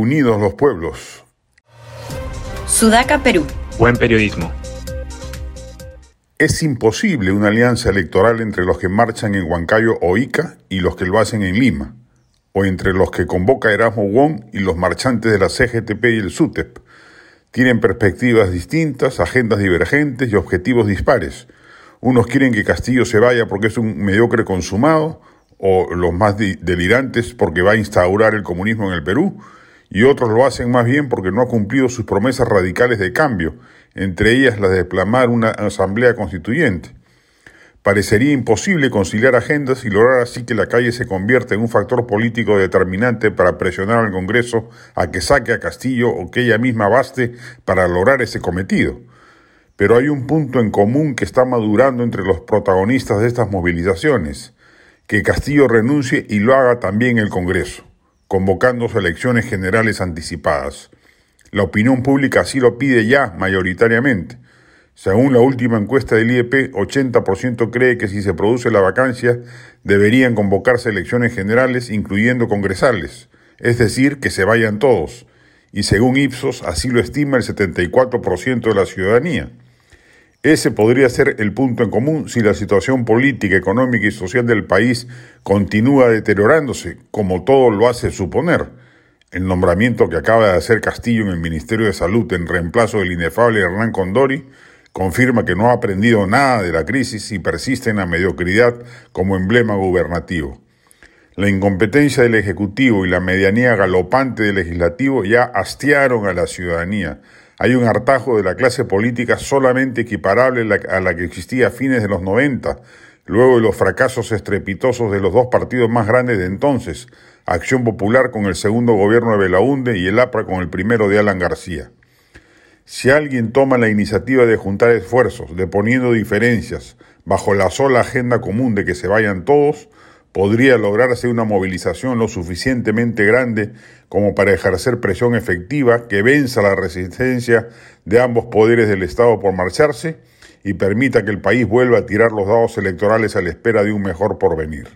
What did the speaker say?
unidos los pueblos. Sudaca, Perú. Buen periodismo. Es imposible una alianza electoral entre los que marchan en Huancayo o Ica y los que lo hacen en Lima, o entre los que convoca Erasmo Wong y los marchantes de la CGTP y el SUTEP. Tienen perspectivas distintas, agendas divergentes y objetivos dispares. Unos quieren que Castillo se vaya porque es un mediocre consumado, o los más delirantes porque va a instaurar el comunismo en el Perú, y otros lo hacen más bien porque no ha cumplido sus promesas radicales de cambio, entre ellas la de desplamar una asamblea constituyente. Parecería imposible conciliar agendas y lograr así que la calle se convierta en un factor político determinante para presionar al Congreso a que saque a Castillo o que ella misma baste para lograr ese cometido. Pero hay un punto en común que está madurando entre los protagonistas de estas movilizaciones que Castillo renuncie y lo haga también el Congreso, convocando elecciones generales anticipadas. La opinión pública así lo pide ya mayoritariamente. Según la última encuesta del IEP, 80% cree que si se produce la vacancia deberían convocarse elecciones generales incluyendo congresales, es decir, que se vayan todos, y según Ipsos así lo estima el 74% de la ciudadanía. Ese podría ser el punto en común si la situación política, económica y social del país continúa deteriorándose, como todo lo hace suponer. El nombramiento que acaba de hacer Castillo en el Ministerio de Salud en reemplazo del inefable Hernán Condori confirma que no ha aprendido nada de la crisis y persiste en la mediocridad como emblema gubernativo. La incompetencia del Ejecutivo y la medianía galopante del Legislativo ya hastiaron a la ciudadanía, hay un hartajo de la clase política solamente equiparable a la que existía a fines de los 90, luego de los fracasos estrepitosos de los dos partidos más grandes de entonces, Acción Popular con el segundo gobierno de Belaunde y el APRA con el primero de Alan García. Si alguien toma la iniciativa de juntar esfuerzos, de poniendo diferencias, bajo la sola agenda común de que se vayan todos, podría lograrse una movilización lo suficientemente grande como para ejercer presión efectiva que venza la resistencia de ambos poderes del Estado por marcharse y permita que el país vuelva a tirar los dados electorales a la espera de un mejor porvenir.